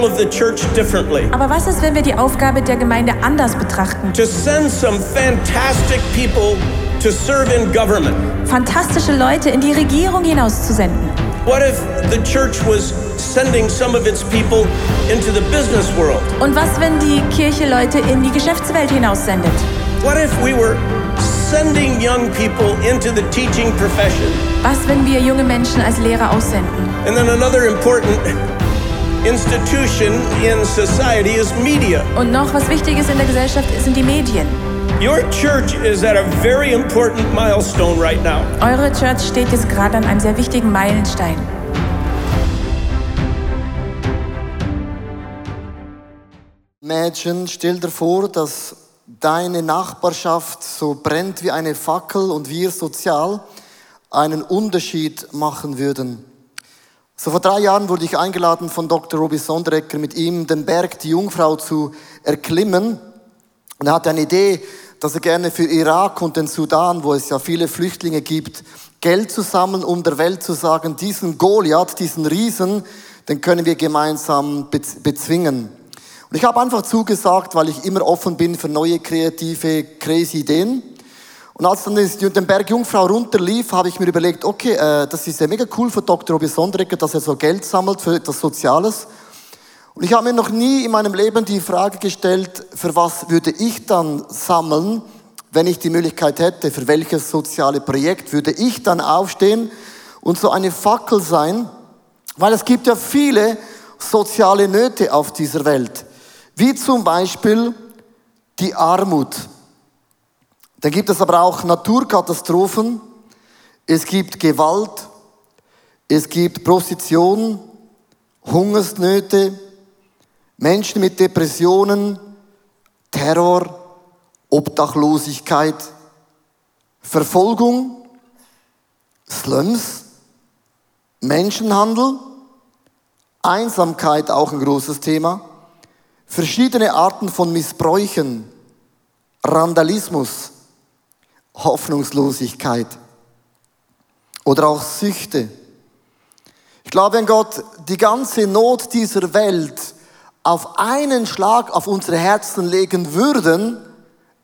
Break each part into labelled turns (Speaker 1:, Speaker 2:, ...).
Speaker 1: role of the church differently?
Speaker 2: Aber was ist, wenn wir die Aufgabe der Gemeinde anders betrachten?
Speaker 1: To send some fantastic people to serve in government.
Speaker 2: Fantastische Leute in die Regierung hinauszusenden.
Speaker 1: What if the church was sending some of its people into the business world?
Speaker 2: Und was, wenn die Kirche Leute in die Geschäftswelt hinaussendet?
Speaker 1: What if we were sending young people into the teaching profession?
Speaker 2: Was, wenn wir junge Menschen als Lehrer aussenden?
Speaker 1: And then another important institution in society is media.
Speaker 2: Und noch was Wichtiges in der Gesellschaft sind die Medien.
Speaker 1: Your church is at a very important milestone right now.
Speaker 2: Eure Church steht jetzt gerade an einem sehr wichtigen Meilenstein.
Speaker 3: Mädchen, stell dir vor, dass deine Nachbarschaft so brennt wie eine Fackel und wir sozial einen Unterschied machen würden. So vor drei Jahren wurde ich eingeladen von Dr. Roby Sonderecker, mit ihm den Berg die Jungfrau zu erklimmen. Und er hatte eine Idee, dass er gerne für Irak und den Sudan, wo es ja viele Flüchtlinge gibt, Geld zu sammeln, um der Welt zu sagen, diesen Goliath, diesen Riesen, den können wir gemeinsam bezwingen. Und ich habe einfach zugesagt, weil ich immer offen bin für neue kreative, crazy Ideen. Und als dann den Berg Jungfrau runterlief, habe ich mir überlegt, okay, äh, das ist ja mega cool für Dr. Robi Sondrecker, dass er so Geld sammelt für etwas Soziales. Und ich habe mir noch nie in meinem Leben die Frage gestellt, für was würde ich dann sammeln, wenn ich die Möglichkeit hätte, für welches soziale Projekt würde ich dann aufstehen und so eine Fackel sein, weil es gibt ja viele soziale Nöte auf dieser Welt, wie zum Beispiel die Armut. Dann gibt es aber auch Naturkatastrophen, es gibt Gewalt, es gibt Prostitution, Hungersnöte, Menschen mit Depressionen, Terror, Obdachlosigkeit, Verfolgung, Slums, Menschenhandel, Einsamkeit auch ein großes Thema, verschiedene Arten von Missbräuchen, Randalismus, Hoffnungslosigkeit oder auch Süchte. Ich glaube, wenn Gott die ganze Not dieser Welt auf einen Schlag auf unsere Herzen legen würden,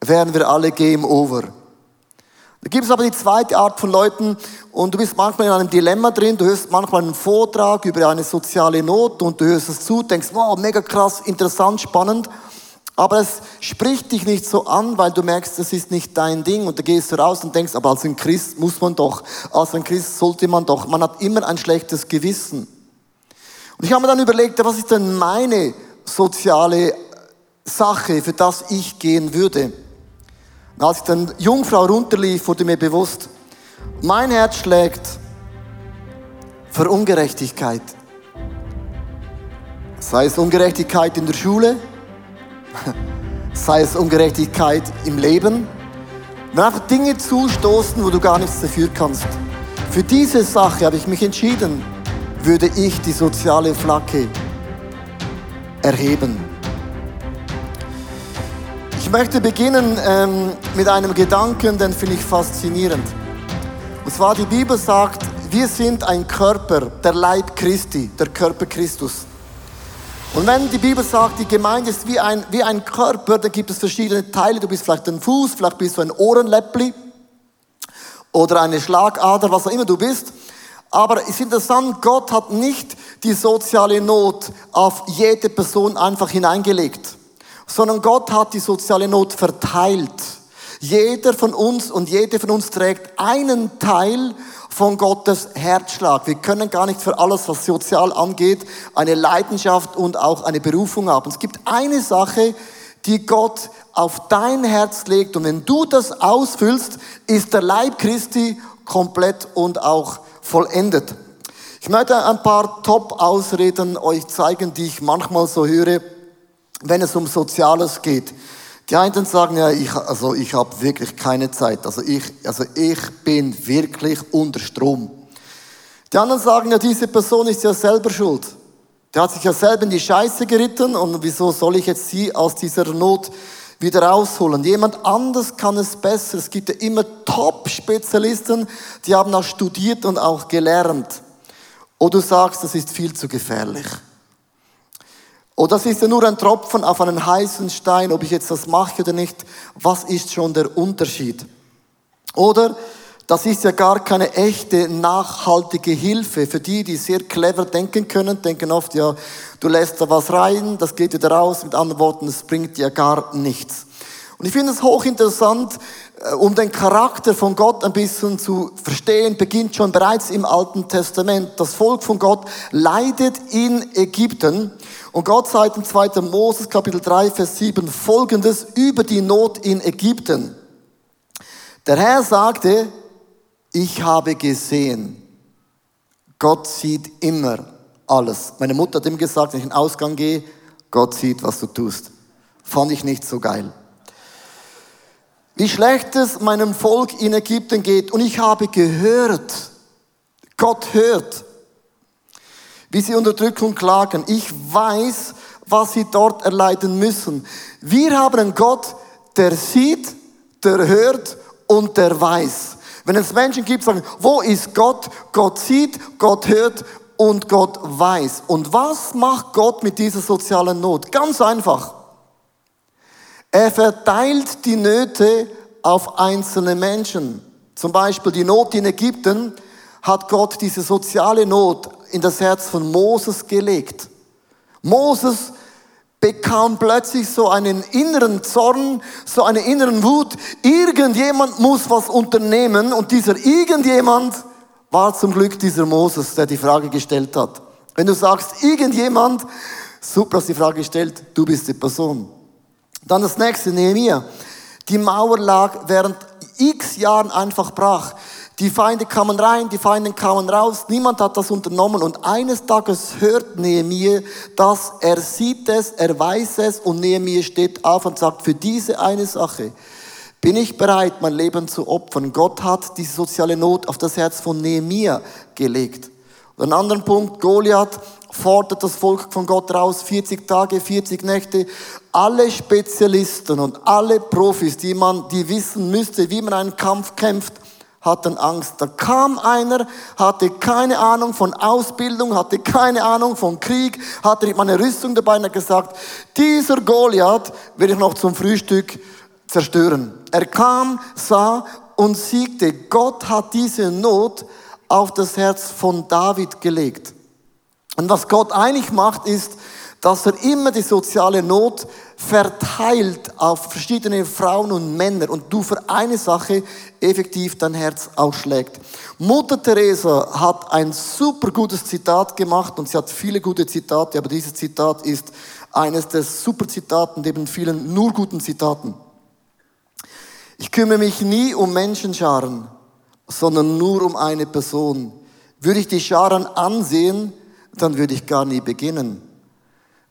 Speaker 3: wären wir alle Game Over. Da gibt es aber die zweite Art von Leuten und du bist manchmal in einem Dilemma drin, du hörst manchmal einen Vortrag über eine soziale Not und du hörst es zu, denkst, wow, mega krass, interessant, spannend aber es spricht dich nicht so an, weil du merkst, das ist nicht dein Ding. Und da gehst du raus und denkst, aber als ein Christ muss man doch, als ein Christ sollte man doch. Man hat immer ein schlechtes Gewissen. Und ich habe mir dann überlegt, was ist denn meine soziale Sache, für das ich gehen würde? Und als ich dann Jungfrau runterlief, wurde mir bewusst, mein Herz schlägt für Ungerechtigkeit. Sei es Ungerechtigkeit in der Schule, sei es Ungerechtigkeit im Leben, wenn einfach Dinge zustoßen, wo du gar nichts dafür kannst. Für diese Sache habe ich mich entschieden, würde ich die soziale Flagge erheben. Ich möchte beginnen ähm, mit einem Gedanken, den finde ich faszinierend. Und zwar die Bibel sagt, wir sind ein Körper, der Leib Christi, der Körper Christus. Und wenn die Bibel sagt, die Gemeinde ist wie ein, wie ein Körper, dann gibt es verschiedene Teile. Du bist vielleicht ein Fuß, vielleicht bist du ein Ohrenläppli oder eine Schlagader, was auch immer du bist. Aber es ist interessant, Gott hat nicht die soziale Not auf jede Person einfach hineingelegt, sondern Gott hat die soziale Not verteilt. Jeder von uns und jede von uns trägt einen Teil von Gottes Herzschlag. Wir können gar nicht für alles, was sozial angeht, eine Leidenschaft und auch eine Berufung haben. Es gibt eine Sache, die Gott auf dein Herz legt und wenn du das ausfüllst, ist der Leib Christi komplett und auch vollendet. Ich möchte ein paar Top-Ausreden euch zeigen, die ich manchmal so höre, wenn es um Soziales geht. Die einen sagen ja, ich, also ich habe wirklich keine Zeit. Also ich, also ich bin wirklich unter Strom. Die anderen sagen ja, diese Person ist ja selber schuld. Der hat sich ja selber in die Scheiße geritten und wieso soll ich jetzt sie aus dieser Not wieder rausholen? Jemand anders kann es besser. Es gibt ja immer Top-Spezialisten, die haben auch studiert und auch gelernt. Oder du sagst, das ist viel zu gefährlich. Oder das ist ja nur ein Tropfen auf einen heißen Stein, ob ich jetzt das mache oder nicht. Was ist schon der Unterschied? Oder das ist ja gar keine echte nachhaltige Hilfe. Für die, die sehr clever denken können, denken oft, ja, du lässt da was rein, das geht wieder raus. Mit anderen Worten, es bringt ja gar nichts. Und ich finde es hochinteressant, um den Charakter von Gott ein bisschen zu verstehen, beginnt schon bereits im Alten Testament. Das Volk von Gott leidet in Ägypten. Und Gott sagt im 2. Moses Kapitel 3, Vers 7 folgendes über die Not in Ägypten. Der Herr sagte, ich habe gesehen, Gott sieht immer alles. Meine Mutter hat ihm gesagt, wenn ich in den Ausgang gehe, Gott sieht, was du tust. Fand ich nicht so geil wie schlecht es meinem Volk in Ägypten geht. Und ich habe gehört, Gott hört, wie sie Unterdrückung klagen. Ich weiß, was sie dort erleiden müssen. Wir haben einen Gott, der sieht, der hört und der weiß. Wenn es Menschen gibt, sagen, wo ist Gott? Gott sieht, Gott hört und Gott weiß. Und was macht Gott mit dieser sozialen Not? Ganz einfach. Er verteilt die Nöte auf einzelne Menschen. Zum Beispiel die Not in Ägypten hat Gott diese soziale Not in das Herz von Moses gelegt. Moses bekam plötzlich so einen inneren Zorn, so einen inneren Wut. Irgendjemand muss was unternehmen und dieser irgendjemand war zum Glück dieser Moses, der die Frage gestellt hat. Wenn du sagst, irgendjemand, super, hast die Frage gestellt, du bist die Person. Dann das nächste, Nehemiah. Die Mauer lag während x Jahren einfach brach. Die Feinde kamen rein, die Feinde kamen raus, niemand hat das unternommen und eines Tages hört Nehemiah das, er sieht es, er weiß es und Nehemiah steht auf und sagt, für diese eine Sache bin ich bereit, mein Leben zu opfern. Gott hat diese soziale Not auf das Herz von Nehemiah gelegt. Ein anderer Punkt, Goliath fordert das Volk von Gott raus, 40 Tage, 40 Nächte. Alle Spezialisten und alle Profis, die man, die wissen müsste, wie man einen Kampf kämpft, hatten Angst. Da kam einer, hatte keine Ahnung von Ausbildung, hatte keine Ahnung von Krieg, hatte nicht meine Rüstung dabei und hat gesagt, dieser Goliath will ich noch zum Frühstück zerstören. Er kam, sah und siegte. Gott hat diese Not auf das Herz von David gelegt. Und was Gott eigentlich macht, ist, dass er immer die soziale Not verteilt auf verschiedene Frauen und Männer und du für eine Sache effektiv dein Herz ausschlägt. Mutter Teresa hat ein super gutes Zitat gemacht und sie hat viele gute Zitate, aber dieses Zitat ist eines der super Zitaten neben vielen nur guten Zitaten. Ich kümmere mich nie um Menschenscharen, sondern nur um eine Person. Würde ich die Scharen ansehen, dann würde ich gar nie beginnen.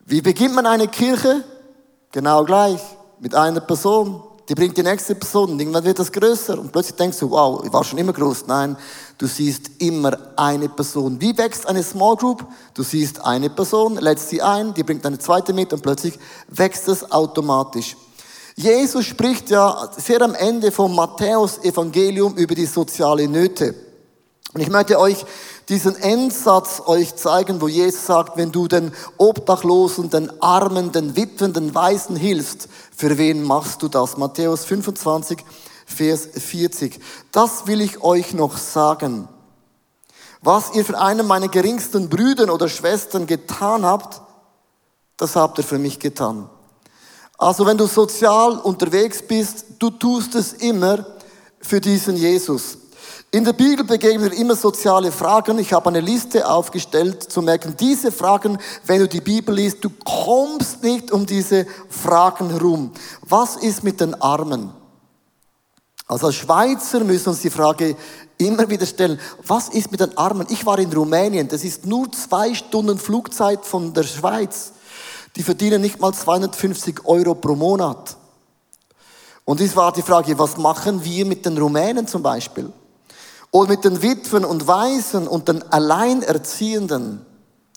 Speaker 3: Wie beginnt man eine Kirche? Genau gleich, mit einer Person. Die bringt die nächste Person irgendwann wird das größer und plötzlich denkst du, wow, ich war schon immer groß. Nein, du siehst immer eine Person. Wie wächst eine Small Group? Du siehst eine Person, lädst sie ein, die bringt eine zweite mit und plötzlich wächst es automatisch. Jesus spricht ja sehr am Ende vom Matthäus Evangelium über die soziale Nöte. Und ich möchte euch diesen Endsatz euch zeigen, wo Jesus sagt, wenn du den Obdachlosen, den Armen, den Witwen, den Weisen hilfst, für wen machst du das? Matthäus 25, Vers 40. Das will ich euch noch sagen. Was ihr für einen meiner geringsten Brüder oder Schwestern getan habt, das habt ihr für mich getan. Also wenn du sozial unterwegs bist, du tust es immer für diesen Jesus. In der Bibel begegnen wir immer soziale Fragen. Ich habe eine Liste aufgestellt, zu merken, diese Fragen, wenn du die Bibel liest, du kommst nicht um diese Fragen herum. Was ist mit den Armen? Also als Schweizer müssen uns die Frage immer wieder stellen, was ist mit den Armen? Ich war in Rumänien, das ist nur zwei Stunden Flugzeit von der Schweiz. Die verdienen nicht mal 250 Euro pro Monat. Und es war die Frage, was machen wir mit den Rumänen zum Beispiel? Oder mit den Witwen und Waisen und den Alleinerziehenden.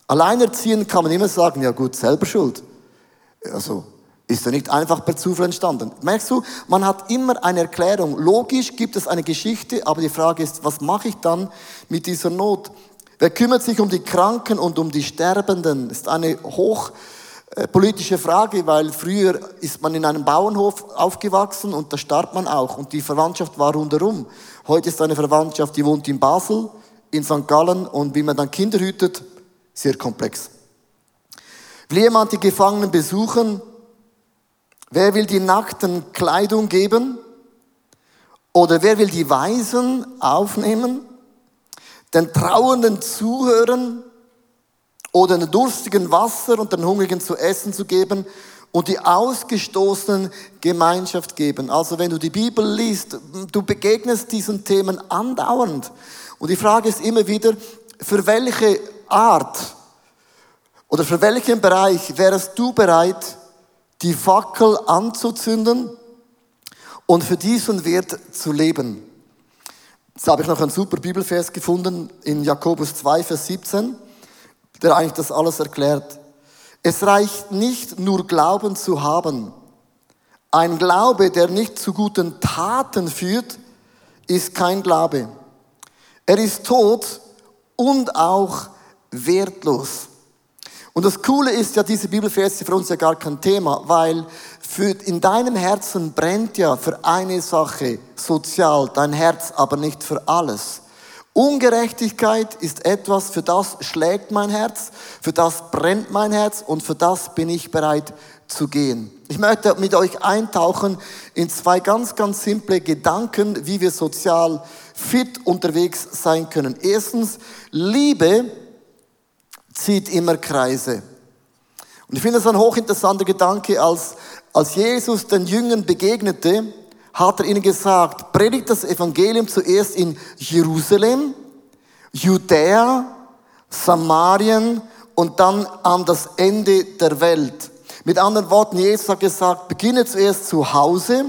Speaker 3: Alleinerziehend kann man immer sagen, ja gut, selber schuld. Also, ist ja nicht einfach per Zufall entstanden. Merkst du, man hat immer eine Erklärung. Logisch gibt es eine Geschichte, aber die Frage ist, was mache ich dann mit dieser Not? Wer kümmert sich um die Kranken und um die Sterbenden? Ist eine hochpolitische Frage, weil früher ist man in einem Bauernhof aufgewachsen und da starb man auch und die Verwandtschaft war rundherum. Heute ist eine Verwandtschaft, die wohnt in Basel, in St. Gallen und wie man dann Kinder hütet, sehr komplex. Will jemand die Gefangenen besuchen? Wer will die Nackten Kleidung geben? Oder wer will die Weisen aufnehmen? Den Trauernden zuhören? Oder den Durstigen Wasser und den Hungrigen zu essen zu geben? und die Ausgestoßenen Gemeinschaft geben. Also wenn du die Bibel liest, du begegnest diesen Themen andauernd. Und die Frage ist immer wieder, für welche Art oder für welchen Bereich wärst du bereit, die Fackel anzuzünden und für diesen Wert zu leben? Jetzt habe ich noch einen super Bibelvers gefunden in Jakobus 2, Vers 17, der eigentlich das alles erklärt. Es reicht nicht nur Glauben zu haben. Ein Glaube, der nicht zu guten Taten führt, ist kein Glaube. Er ist tot und auch wertlos. Und das Coole ist ja, diese Bibelverse für uns ja gar kein Thema, weil für, in deinem Herzen brennt ja für eine Sache sozial, dein Herz aber nicht für alles. Ungerechtigkeit ist etwas, für das schlägt mein Herz, für das brennt mein Herz und für das bin ich bereit zu gehen. Ich möchte mit euch eintauchen in zwei ganz, ganz simple Gedanken, wie wir sozial fit unterwegs sein können. Erstens, Liebe zieht immer Kreise. Und ich finde das ein hochinteressanter Gedanke, als, als Jesus den Jüngern begegnete, hat er ihnen gesagt, predigt das Evangelium zuerst in Jerusalem, Judäa, Samarien und dann an das Ende der Welt. Mit anderen Worten, Jesus hat gesagt, beginne zuerst zu Hause,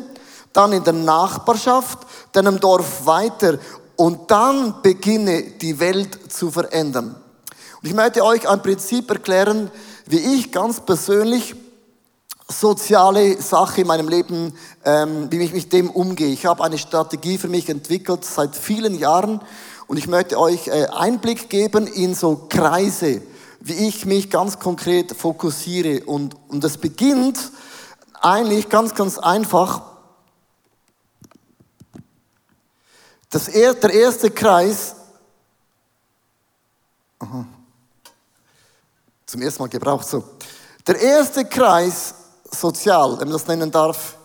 Speaker 3: dann in der Nachbarschaft, dann im Dorf weiter und dann beginne die Welt zu verändern. Und ich möchte euch ein Prinzip erklären, wie ich ganz persönlich soziale Sache in meinem Leben, ähm, wie ich mit dem umgehe. Ich habe eine Strategie für mich entwickelt seit vielen Jahren und ich möchte euch äh, Einblick geben in so Kreise, wie ich mich ganz konkret fokussiere. Und, und das beginnt eigentlich ganz, ganz einfach. Das, er, der erste Kreis, aha, zum ersten Mal gebraucht so. Der erste Kreis sozial, wenn man das nennen darf,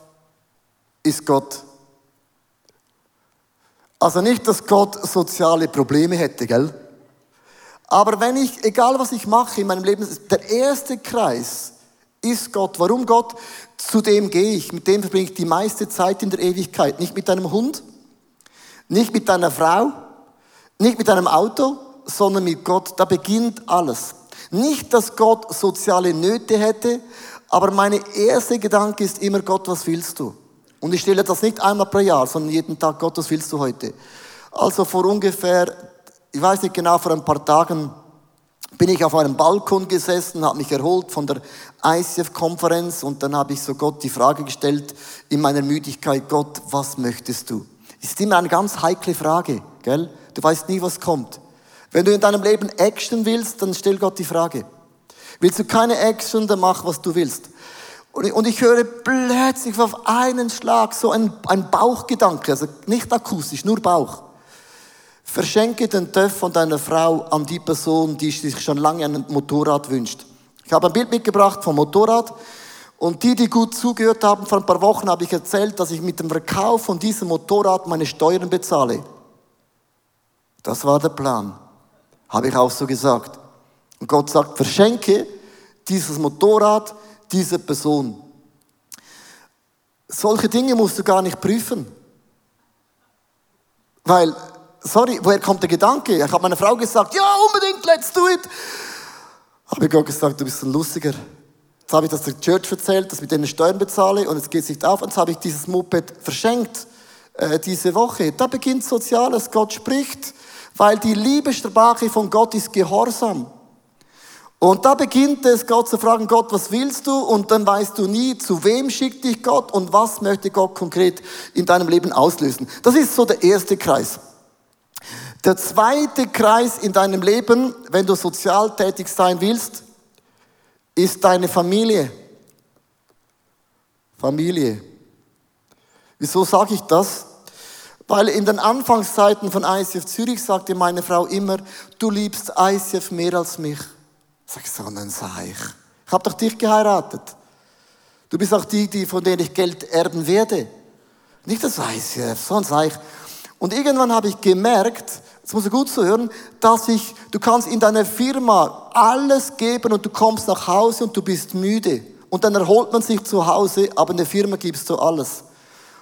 Speaker 3: ist Gott. Also nicht, dass Gott soziale Probleme hätte, gell? Aber wenn ich, egal was ich mache in meinem Leben, der erste Kreis ist Gott. Warum Gott? Zu dem gehe ich, mit dem verbringe ich die meiste Zeit in der Ewigkeit. Nicht mit einem Hund, nicht mit deiner Frau, nicht mit einem Auto, sondern mit Gott. Da beginnt alles. Nicht, dass Gott soziale Nöte hätte, aber meine erste Gedanke ist immer, Gott, was willst du? Und ich stelle das nicht einmal pro Jahr, sondern jeden Tag, Gott, was willst du heute? Also vor ungefähr, ich weiß nicht genau, vor ein paar Tagen bin ich auf einem Balkon gesessen, habe mich erholt von der ICF-Konferenz und dann habe ich so Gott die Frage gestellt in meiner Müdigkeit, Gott, was möchtest du? Ist immer eine ganz heikle Frage, gell? Du weißt nie, was kommt. Wenn du in deinem Leben Action willst, dann stell Gott die Frage. Willst du keine Action, dann mach, was du willst. Und ich höre plötzlich auf einen Schlag so ein, ein Bauchgedanke, also nicht akustisch, nur Bauch. Verschenke den Töff von deiner Frau an die Person, die sich schon lange ein Motorrad wünscht. Ich habe ein Bild mitgebracht vom Motorrad und die, die gut zugehört haben, vor ein paar Wochen habe ich erzählt, dass ich mit dem Verkauf von diesem Motorrad meine Steuern bezahle. Das war der Plan. Habe ich auch so gesagt. Und Gott sagt, verschenke dieses Motorrad dieser Person. Solche Dinge musst du gar nicht prüfen. Weil, sorry, woher kommt der Gedanke? Ich habe meiner Frau gesagt, ja, unbedingt, let's do it. Habe Gott gesagt, du bist ein Lustiger. Jetzt habe ich das der Church erzählt, dass ich mit denen Steuern bezahle und jetzt geht es nicht auf. Und jetzt habe ich dieses Moped verschenkt äh, diese Woche. Da beginnt Soziales. Gott spricht weil die Liebessprache von Gott ist Gehorsam. Und da beginnt es, Gott zu fragen, Gott, was willst du? Und dann weißt du nie, zu wem schickt dich Gott und was möchte Gott konkret in deinem Leben auslösen. Das ist so der erste Kreis. Der zweite Kreis in deinem Leben, wenn du sozial tätig sein willst, ist deine Familie. Familie. Wieso sage ich das? Weil in den Anfangszeiten von ICF Zürich sagte meine Frau immer, du liebst ICF mehr als mich. Sag ich, so einen Seich. Ich habe doch dich geheiratet. Du bist auch die, die, von denen ich Geld erben werde. Nicht das ICF, so ein Seich. Und irgendwann habe ich gemerkt, das muss ich gut zu hören, dass ich, du kannst in deiner Firma alles geben und du kommst nach Hause und du bist müde. Und dann erholt man sich zu Hause, aber in der Firma gibst du alles.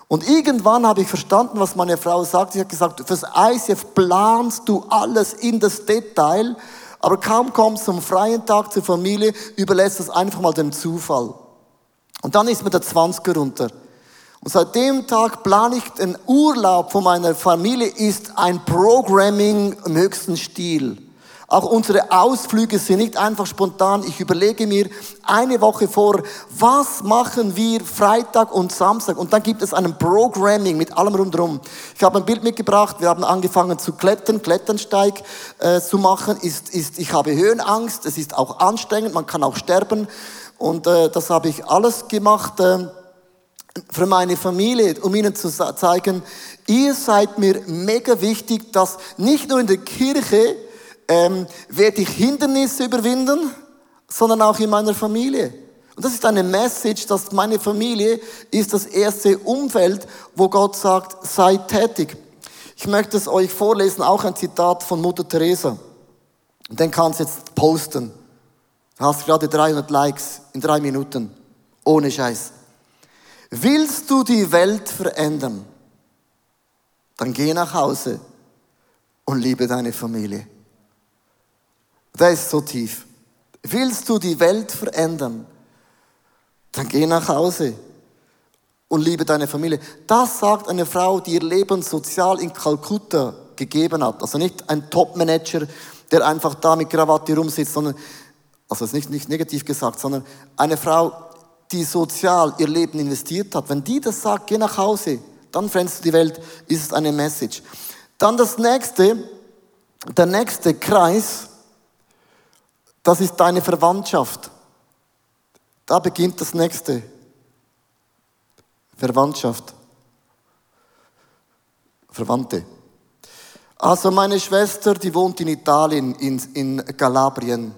Speaker 3: Und irgendwann habe ich verstanden, was meine Frau sagt. Sie hat gesagt, fürs ICF planst du alles in das Detail, aber kaum kommst du am freien Tag zur Familie, überlässt es einfach mal dem Zufall. Und dann ist mir der 20er runter. Und seit dem Tag plane ich den Urlaub von meiner Familie, ist ein Programming im höchsten Stil. Auch unsere Ausflüge sind nicht einfach spontan. Ich überlege mir eine Woche vor, was machen wir Freitag und Samstag? Und dann gibt es ein Programming mit allem rundherum. Ich habe ein Bild mitgebracht. Wir haben angefangen zu klettern, Kletternsteig äh, zu machen. Ist, ist, ich habe Höhenangst. Es ist auch anstrengend. Man kann auch sterben. Und äh, das habe ich alles gemacht. Äh, für meine Familie, um ihnen zu zeigen, ihr seid mir mega wichtig, dass nicht nur in der Kirche ähm, werde ich Hindernisse überwinden, sondern auch in meiner Familie. Und das ist eine Message, dass meine Familie ist das erste Umfeld, wo Gott sagt, seid tätig. Ich möchte es euch vorlesen, auch ein Zitat von Mutter Teresa. Und den kannst du jetzt posten. Du hast gerade 300 Likes in drei Minuten. Ohne Scheiß. Willst du die Welt verändern? Dann geh nach Hause und liebe deine Familie. Das ist so tief. Willst du die Welt verändern? Dann geh nach Hause und liebe deine Familie. Das sagt eine Frau, die ihr Leben sozial in Kalkutta gegeben hat. Also nicht ein Top-Manager, der einfach da mit Krawatte rumsitzt, sondern, also ist nicht, nicht negativ gesagt, sondern eine Frau, die sozial ihr Leben investiert hat, wenn die das sagt, geh nach Hause, dann veränderst du die Welt, ist es eine Message. Dann das nächste, der nächste Kreis, das ist deine Verwandtschaft. Da beginnt das nächste. Verwandtschaft. Verwandte. Also meine Schwester, die wohnt in Italien, in, in Kalabrien.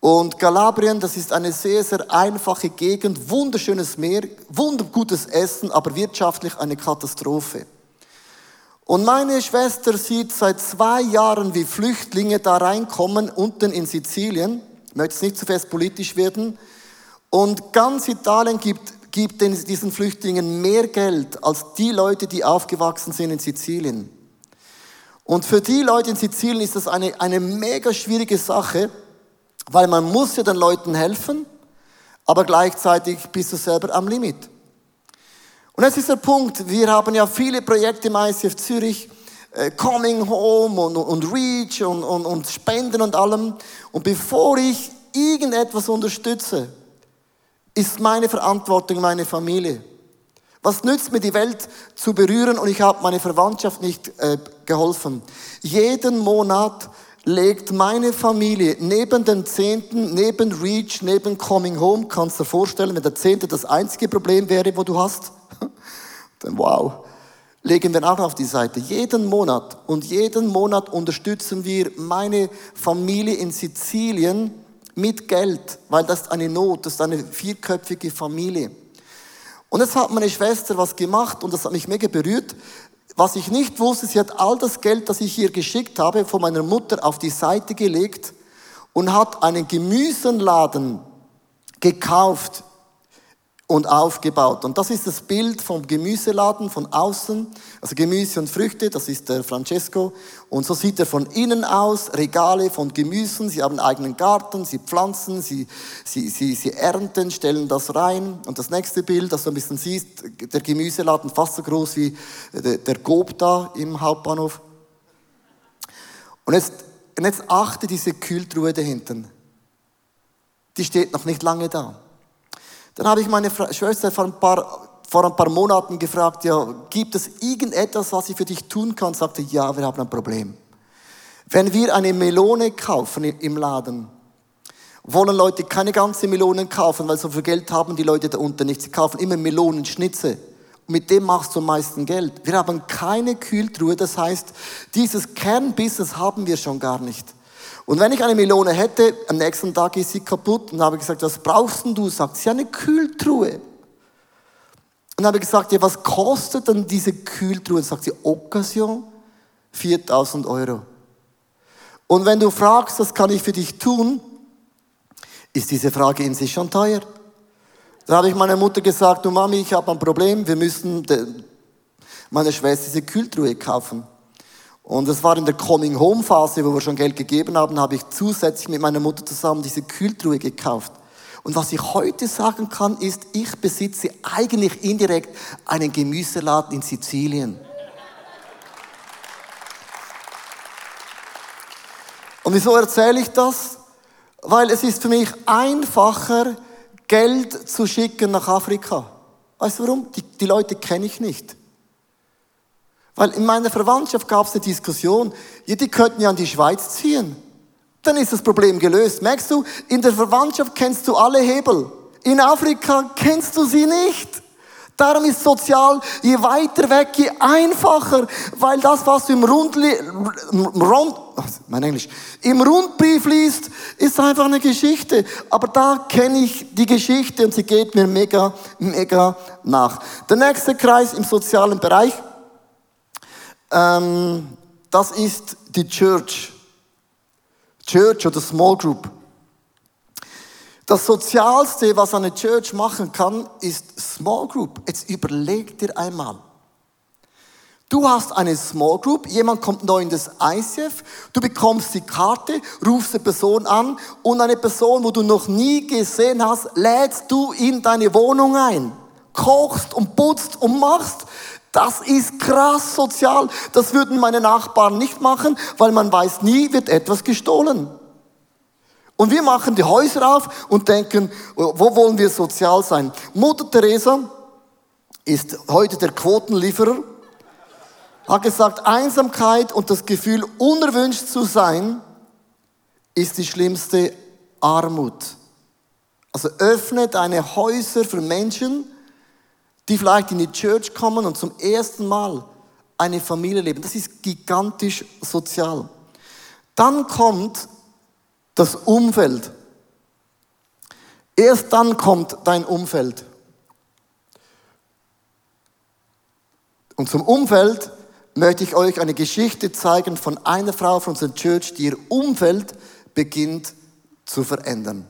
Speaker 3: Und Kalabrien, das ist eine sehr, sehr einfache Gegend, wunderschönes Meer, wundergutes Essen, aber wirtschaftlich eine Katastrophe. Und meine Schwester sieht seit zwei Jahren, wie Flüchtlinge da reinkommen, unten in Sizilien. Ich möchte jetzt nicht zu fest politisch werden. Und ganz Italien gibt, gibt diesen Flüchtlingen mehr Geld als die Leute, die aufgewachsen sind in Sizilien. Und für die Leute in Sizilien ist das eine, eine mega schwierige Sache, weil man muss ja den Leuten helfen, aber gleichzeitig bist du selber am Limit. Und das ist der Punkt. Wir haben ja viele Projekte im ICF Zürich, äh, Coming Home und, und Reach und, und, und Spenden und allem. Und bevor ich irgendetwas unterstütze, ist meine Verantwortung meine Familie. Was nützt mir die Welt zu berühren und ich habe meine Verwandtschaft nicht äh, geholfen? Jeden Monat legt meine Familie neben den Zehnten, neben Reach, neben Coming Home, kannst du dir vorstellen, wenn der Zehnte das einzige Problem wäre, wo du hast, dann wow, legen wir auch auf die Seite. Jeden Monat und jeden Monat unterstützen wir meine Familie in Sizilien mit Geld, weil das ist eine Not, das ist eine vierköpfige Familie. Und jetzt hat meine Schwester was gemacht und das hat mich mega berührt. Was ich nicht wusste, sie hat all das Geld, das ich ihr geschickt habe, von meiner Mutter auf die Seite gelegt und hat einen Gemüsenladen gekauft und aufgebaut. Und das ist das Bild vom Gemüseladen von außen, also Gemüse und Früchte, das ist der Francesco. Und so sieht er von innen aus, Regale von Gemüsen, sie haben einen eigenen Garten, sie pflanzen, sie, sie, sie, sie ernten, stellen das rein. Und das nächste Bild, das du ein bisschen siehst, der Gemüseladen fast so groß wie der, Gob da im Hauptbahnhof. Und jetzt, und jetzt achte diese Kühltruhe da hinten. Die steht noch nicht lange da. Dann habe ich meine Schwester vor ein paar vor ein paar Monaten gefragt, ja, gibt es irgendetwas, was ich für dich tun kann? Sagte, ja, wir haben ein Problem. Wenn wir eine Melone kaufen im Laden, wollen Leute keine ganze Melonen kaufen, weil so viel Geld haben die Leute da unten nicht. Sie kaufen immer Melonenschnitze. Mit dem machst du am meisten Geld. Wir haben keine Kühltruhe, das heißt, dieses Kernbusiness haben wir schon gar nicht. Und wenn ich eine Melone hätte, am nächsten Tag ist sie kaputt und habe gesagt, was brauchst denn du? Sagt sie, eine Kühltruhe. Und habe gesagt, ja, was kostet denn diese Kühltruhe? Sagt sie, Occasion 4000 Euro. Und wenn du fragst, was kann ich für dich tun, ist diese Frage in sich schon teuer. Da habe ich meiner Mutter gesagt, du Mami, ich habe ein Problem, wir müssen meiner Schwester diese Kühltruhe kaufen. Und das war in der Coming Home Phase, wo wir schon Geld gegeben haben, habe ich zusätzlich mit meiner Mutter zusammen diese Kühltruhe gekauft. Und was ich heute sagen kann, ist, ich besitze eigentlich indirekt einen Gemüseladen in Sizilien. Und wieso erzähle ich das? Weil es ist für mich einfacher, Geld zu schicken nach Afrika. Weißt du warum? Die, die Leute kenne ich nicht. Weil in meiner Verwandtschaft gab es eine Diskussion, ja, die könnten ja an die Schweiz ziehen. Dann ist das Problem gelöst. Merkst du, in der Verwandtschaft kennst du alle Hebel. In Afrika kennst du sie nicht. Darum ist sozial, je weiter weg, je einfacher, weil das, was du im, Rundli Rund, mein Englisch, im Rundbrief liest, ist einfach eine Geschichte. Aber da kenne ich die Geschichte und sie geht mir mega, mega nach. Der nächste Kreis im sozialen Bereich, ähm, das ist die Church. Church oder Small Group. Das Sozialste, was eine Church machen kann, ist Small Group. Jetzt überleg dir einmal. Du hast eine Small Group, jemand kommt neu in das ICF, du bekommst die Karte, rufst die Person an und eine Person, wo du noch nie gesehen hast, lädst du in deine Wohnung ein, kochst und putzt und machst. Das ist krass sozial. Das würden meine Nachbarn nicht machen, weil man weiß nie, wird etwas gestohlen. Und wir machen die Häuser auf und denken, wo wollen wir sozial sein? Mutter Teresa ist heute der Quotenlieferer, hat gesagt, Einsamkeit und das Gefühl, unerwünscht zu sein, ist die schlimmste Armut. Also öffne deine Häuser für Menschen, die vielleicht in die Church kommen und zum ersten Mal eine Familie leben. Das ist gigantisch sozial. Dann kommt das Umfeld. Erst dann kommt dein Umfeld. Und zum Umfeld möchte ich euch eine Geschichte zeigen von einer Frau von unserer Church, die ihr Umfeld beginnt zu verändern.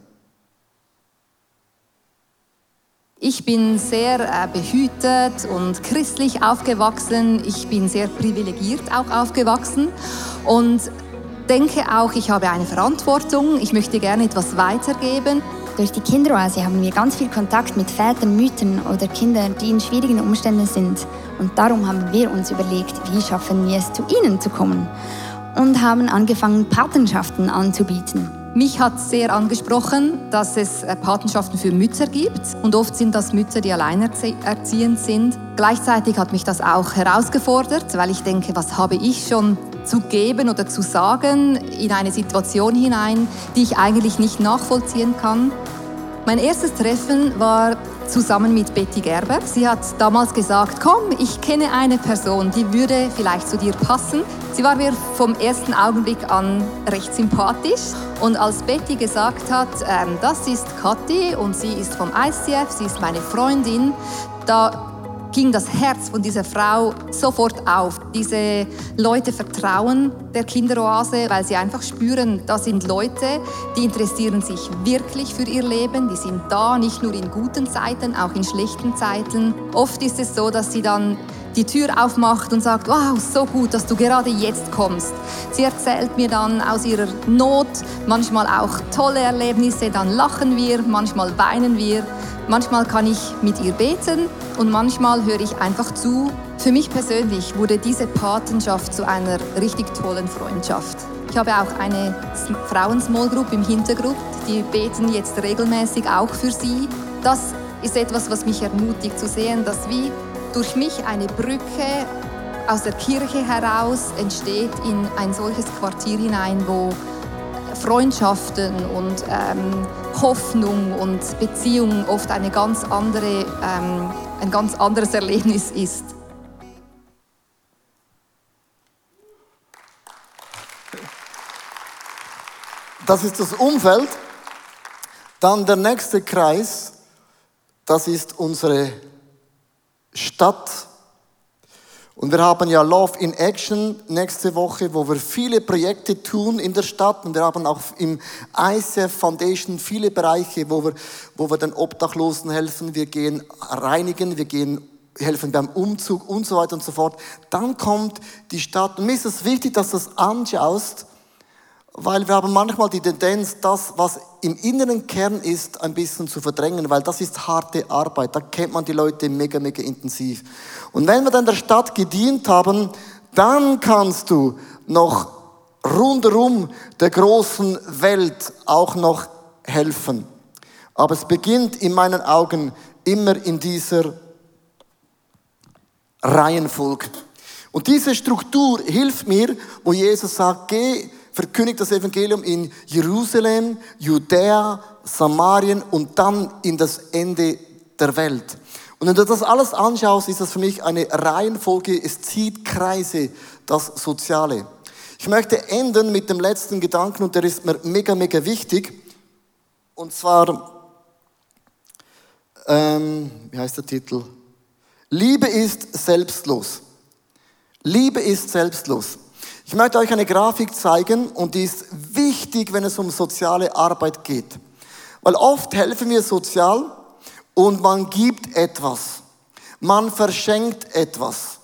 Speaker 4: Ich bin sehr äh, behütet und christlich aufgewachsen. Ich bin sehr privilegiert auch aufgewachsen. Und denke auch, ich habe eine Verantwortung, ich möchte gerne etwas weitergeben.
Speaker 5: Durch die Kinderoase haben wir ganz viel Kontakt mit Vätern, Müttern oder Kindern, die in schwierigen Umständen sind. Und darum haben wir uns überlegt, wie schaffen wir es, zu ihnen zu kommen. Und haben angefangen, Patenschaften anzubieten.
Speaker 4: Mich hat sehr angesprochen, dass es äh, Patenschaften für Mütter gibt. Und oft sind das Mütter, die alleinerziehend sind. Gleichzeitig hat mich das auch herausgefordert, weil ich denke, was habe ich schon zu geben oder zu sagen in eine Situation hinein, die ich eigentlich nicht nachvollziehen kann. Mein erstes Treffen war zusammen mit Betty Gerber. Sie hat damals gesagt, komm, ich kenne eine Person, die würde vielleicht zu dir passen. Sie war mir vom ersten Augenblick an recht sympathisch. Und als Betty gesagt hat, ähm, das ist Kathi und sie ist vom ICF, sie ist meine Freundin, da ging das Herz von dieser Frau sofort auf. Diese Leute vertrauen der Kinderoase, weil sie einfach spüren, da sind Leute, die interessieren sich wirklich für ihr Leben, die sind da, nicht nur in guten Zeiten, auch in schlechten Zeiten. Oft ist es so, dass sie dann die Tür aufmacht und sagt, wow, so gut, dass du gerade jetzt kommst. Sie erzählt mir dann aus ihrer Not, manchmal auch tolle Erlebnisse, dann lachen wir, manchmal weinen wir. Manchmal kann ich mit ihr beten und manchmal höre ich einfach zu. Für mich persönlich wurde diese Patenschaft zu einer richtig tollen Freundschaft. Ich habe auch eine Frauen-Small im Hintergrund, die beten jetzt regelmäßig auch für sie. Das ist etwas, was mich ermutigt zu sehen, dass wie durch mich eine Brücke aus der Kirche heraus entsteht in ein solches Quartier hinein, wo Freundschaften und ähm, Hoffnung und Beziehung oft eine ganz andere, ähm, ein ganz anderes Erlebnis ist.
Speaker 3: Das ist das Umfeld. Dann der nächste Kreis, das ist unsere Stadt. Und wir haben ja Love in Action nächste Woche, wo wir viele Projekte tun in der Stadt. Und wir haben auch im ICF Foundation viele Bereiche, wo wir, wo wir den Obdachlosen helfen. Wir gehen reinigen, wir gehen helfen beim Umzug und so weiter und so fort. Dann kommt die Stadt. Und mir ist es wichtig, dass du das anschaust, weil wir haben manchmal die Tendenz, das, was im inneren Kern ist, ein bisschen zu verdrängen, weil das ist harte Arbeit. Da kennt man die Leute mega, mega intensiv. Und wenn wir dann der Stadt gedient haben, dann kannst du noch rundherum der großen Welt auch noch helfen. Aber es beginnt in meinen Augen immer in dieser Reihenfolge. Und diese Struktur hilft mir, wo Jesus sagt, geh verkündigt das Evangelium in Jerusalem, Judäa, Samarien und dann in das Ende der Welt. Und wenn du das alles anschaust, ist das für mich eine Reihenfolge, es zieht Kreise, das Soziale. Ich möchte enden mit dem letzten Gedanken und der ist mir mega, mega wichtig. Und zwar, ähm, wie heißt der Titel? Liebe ist selbstlos. Liebe ist selbstlos. Ich möchte euch eine Grafik zeigen und die ist wichtig, wenn es um soziale Arbeit geht. Weil oft helfen wir sozial und man gibt etwas. Man verschenkt etwas.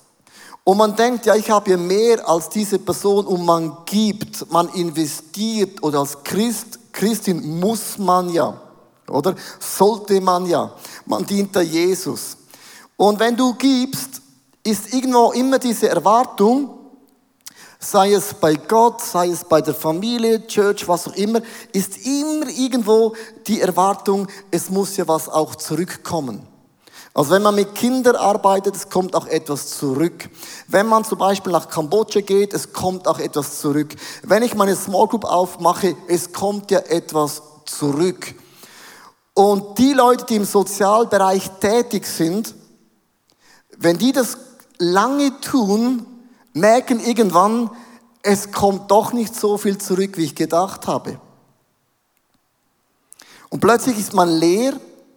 Speaker 3: Und man denkt, ja, ich habe ja mehr als diese Person und man gibt, man investiert oder als Christ, Christin muss man ja, oder? Sollte man ja. Man dient da Jesus. Und wenn du gibst, ist irgendwo immer diese Erwartung, sei es bei Gott, sei es bei der Familie, Church, was auch immer, ist immer irgendwo die Erwartung, es muss ja was auch zurückkommen. Also wenn man mit Kindern arbeitet, es kommt auch etwas zurück. Wenn man zum Beispiel nach Kambodscha geht, es kommt auch etwas zurück. Wenn ich meine Small Group aufmache, es kommt ja etwas zurück. Und die Leute, die im Sozialbereich tätig sind, wenn die das lange tun, merken irgendwann, es kommt doch nicht so viel zurück, wie ich gedacht habe. Und plötzlich ist man leer,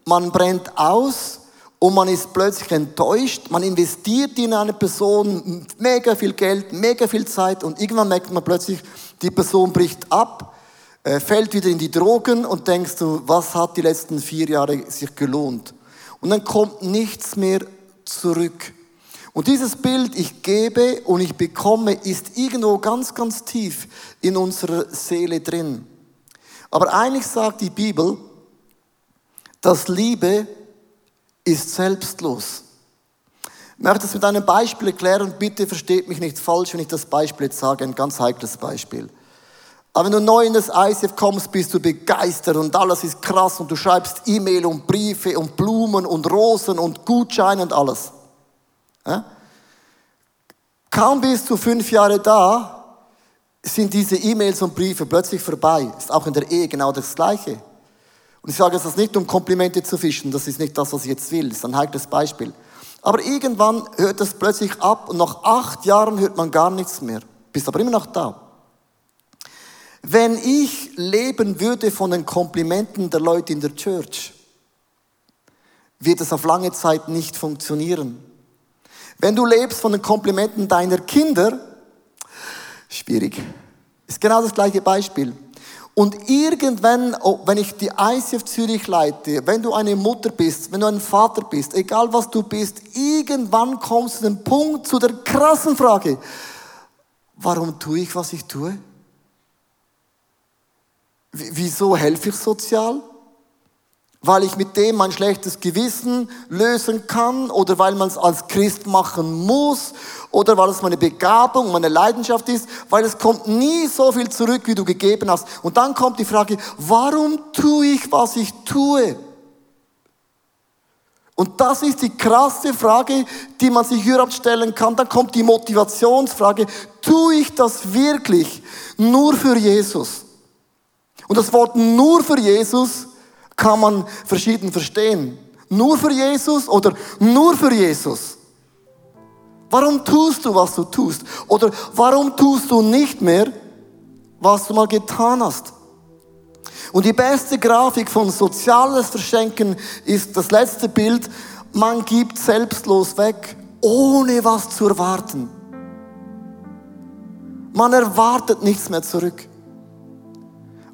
Speaker 3: man brennt aus und man ist plötzlich enttäuscht. Man investiert in eine Person mega viel Geld, mega viel Zeit und irgendwann merkt man plötzlich, die Person bricht ab, äh, fällt wieder in die Drogen und denkst du, was hat die letzten vier Jahre sich gelohnt? Und dann kommt nichts mehr zurück. Und dieses Bild, ich gebe und ich bekomme, ist irgendwo ganz, ganz tief in unserer Seele drin. Aber eigentlich sagt die Bibel, dass Liebe ist selbstlos. Ich möchte es mit einem Beispiel erklären. Bitte versteht mich nicht falsch, wenn ich das Beispiel jetzt sage, ein ganz heikles Beispiel. Aber wenn du neu in das ICF kommst, bist du begeistert und alles ist krass und du schreibst E-Mail und Briefe und Blumen und Rosen und Gutscheine und alles. Kaum bist du fünf Jahre da, sind diese E-Mails und Briefe plötzlich vorbei. Ist auch in der Ehe genau das Gleiche. Und ich sage es nicht, um Komplimente zu fischen, das ist nicht das, was ich jetzt will, das ist ein heikles Beispiel. Aber irgendwann hört es plötzlich ab und nach acht Jahren hört man gar nichts mehr. Bist aber immer noch da. Wenn ich leben würde von den Komplimenten der Leute in der Church, wird es auf lange Zeit nicht funktionieren. Wenn du lebst von den Komplimenten deiner Kinder, schwierig. Ist genau das gleiche Beispiel. Und irgendwann, oh, wenn ich die ICF Zürich leite, wenn du eine Mutter bist, wenn du ein Vater bist, egal was du bist, irgendwann kommst du zu dem Punkt, zu der krassen Frage, warum tue ich, was ich tue? Wieso helfe ich sozial? Weil ich mit dem mein schlechtes Gewissen lösen kann oder weil man es als Christ machen muss oder weil es meine Begabung, meine Leidenschaft ist, weil es kommt nie so viel zurück, wie du gegeben hast. Und dann kommt die Frage, warum tue ich, was ich tue? Und das ist die krasse Frage, die man sich überhaupt stellen kann. Dann kommt die Motivationsfrage, tue ich das wirklich nur für Jesus? Und das Wort nur für Jesus kann man verschieden verstehen. Nur für Jesus oder nur für Jesus? Warum tust du, was du tust? Oder warum tust du nicht mehr, was du mal getan hast? Und die beste Grafik von soziales Verschenken ist das letzte Bild. Man gibt selbstlos weg, ohne was zu erwarten. Man erwartet nichts mehr zurück.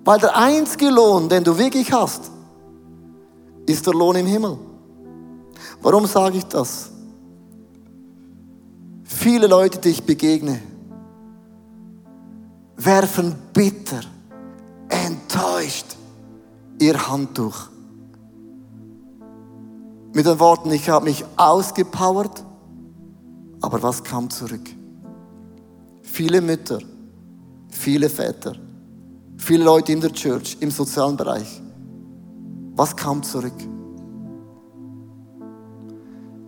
Speaker 3: Weil der einzige Lohn, den du wirklich hast, ist der Lohn im Himmel. Warum sage ich das? Viele Leute, die ich begegne, werfen bitter, enttäuscht ihr Handtuch. Mit den Worten, ich habe mich ausgepowert, aber was kam zurück? Viele Mütter, viele Väter, viele Leute in der Church, im sozialen Bereich. Was kam zurück?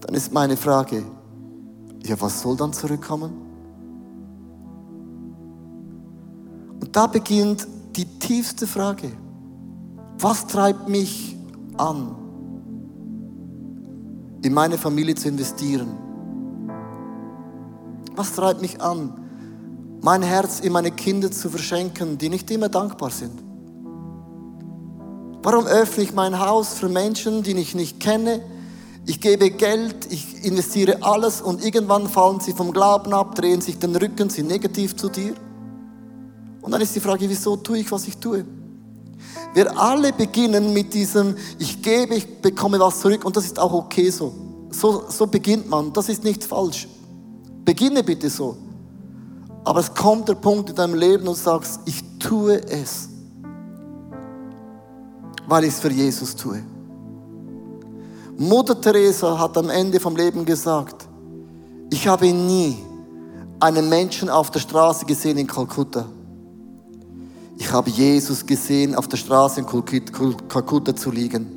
Speaker 3: Dann ist meine Frage, ja, was soll dann zurückkommen? Und da beginnt die tiefste Frage. Was treibt mich an, in meine Familie zu investieren? Was treibt mich an, mein Herz in meine Kinder zu verschenken, die nicht immer dankbar sind? Warum öffne ich mein Haus für Menschen, die ich nicht kenne? Ich gebe Geld, ich investiere alles und irgendwann fallen sie vom Glauben ab, drehen sich den Rücken, sind negativ zu dir. Und dann ist die Frage, wieso tue ich, was ich tue? Wir alle beginnen mit diesem, ich gebe, ich bekomme was zurück und das ist auch okay so. So, so beginnt man, das ist nicht falsch. Beginne bitte so. Aber es kommt der Punkt in deinem Leben und du sagst, ich tue es, weil ich es für Jesus tue. Mutter Teresa hat am Ende vom Leben gesagt, ich habe nie einen Menschen auf der Straße gesehen in Kalkutta. Ich habe Jesus gesehen, auf der Straße in Kalkutta zu liegen.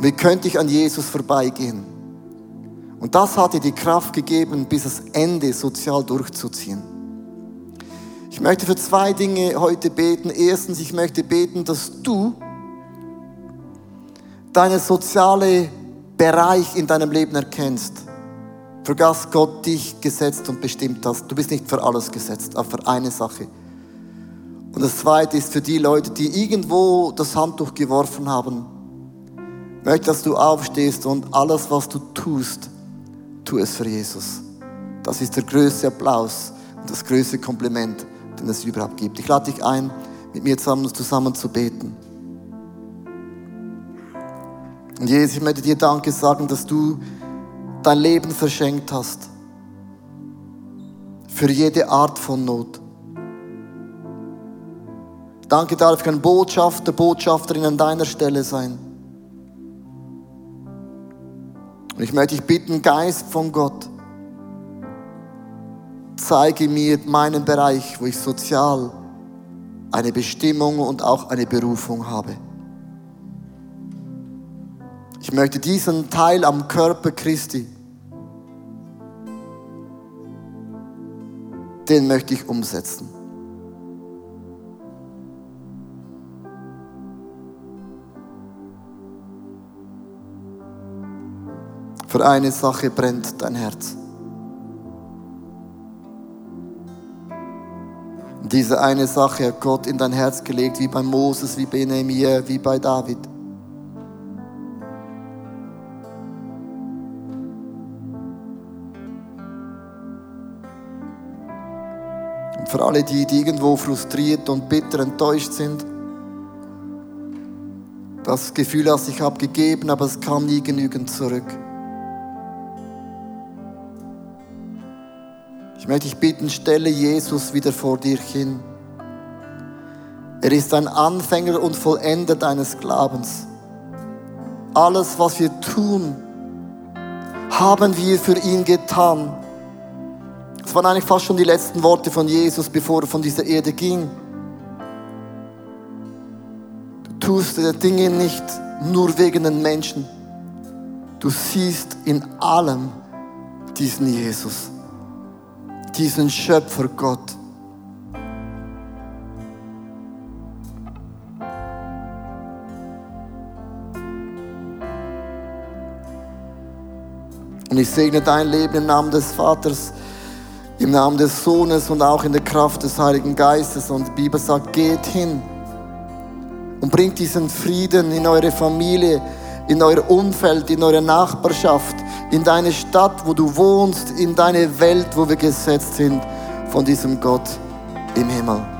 Speaker 3: Wie könnte ich an Jesus vorbeigehen? Und das hat ihr die Kraft gegeben, bis das Ende sozial durchzuziehen. Ich möchte für zwei Dinge heute beten. Erstens, ich möchte beten, dass du deinen sozialen Bereich in deinem Leben erkennst, für das Gott dich gesetzt und bestimmt hast. Du bist nicht für alles gesetzt, aber für eine Sache. Und das zweite ist für die Leute, die irgendwo das Handtuch geworfen haben. Möchte, dass du aufstehst und alles, was du tust, tu es für Jesus. Das ist der größte Applaus und das größte Kompliment, den es überhaupt gibt. Ich lade dich ein, mit mir zusammen, zusammen zu beten. Und Jesus, ich möchte dir Danke sagen, dass du dein Leben verschenkt hast. Für jede Art von Not. Danke darf ich ein Botschafter, Botschafterin an deiner Stelle sein. Und ich möchte dich bitten, Geist von Gott, zeige mir meinen Bereich, wo ich sozial eine Bestimmung und auch eine Berufung habe. Ich möchte diesen Teil am Körper Christi, den möchte ich umsetzen. Für eine Sache brennt dein Herz. Diese eine Sache hat Gott in dein Herz gelegt, wie bei Moses, wie bei Nehemiah, wie bei David. Für alle die, die irgendwo frustriert und bitter enttäuscht sind. Das Gefühl hast, ich habe gegeben, aber es kam nie genügend zurück. Ich möchte dich bitten, stelle Jesus wieder vor dir hin. Er ist ein Anfänger und Vollender deines Glaubens. Alles, was wir tun, haben wir für ihn getan das waren eigentlich fast schon die letzten Worte von Jesus, bevor er von dieser Erde ging. Du tust Dinge nicht nur wegen den Menschen. Du siehst in allem diesen Jesus, diesen Schöpfer Gott. Und ich segne dein Leben im Namen des Vaters, im Namen des Sohnes und auch in der Kraft des Heiligen Geistes. Und die Bibel sagt, geht hin und bringt diesen Frieden in eure Familie, in euer Umfeld, in eure Nachbarschaft, in deine Stadt, wo du wohnst, in deine Welt, wo wir gesetzt sind von diesem Gott im Himmel.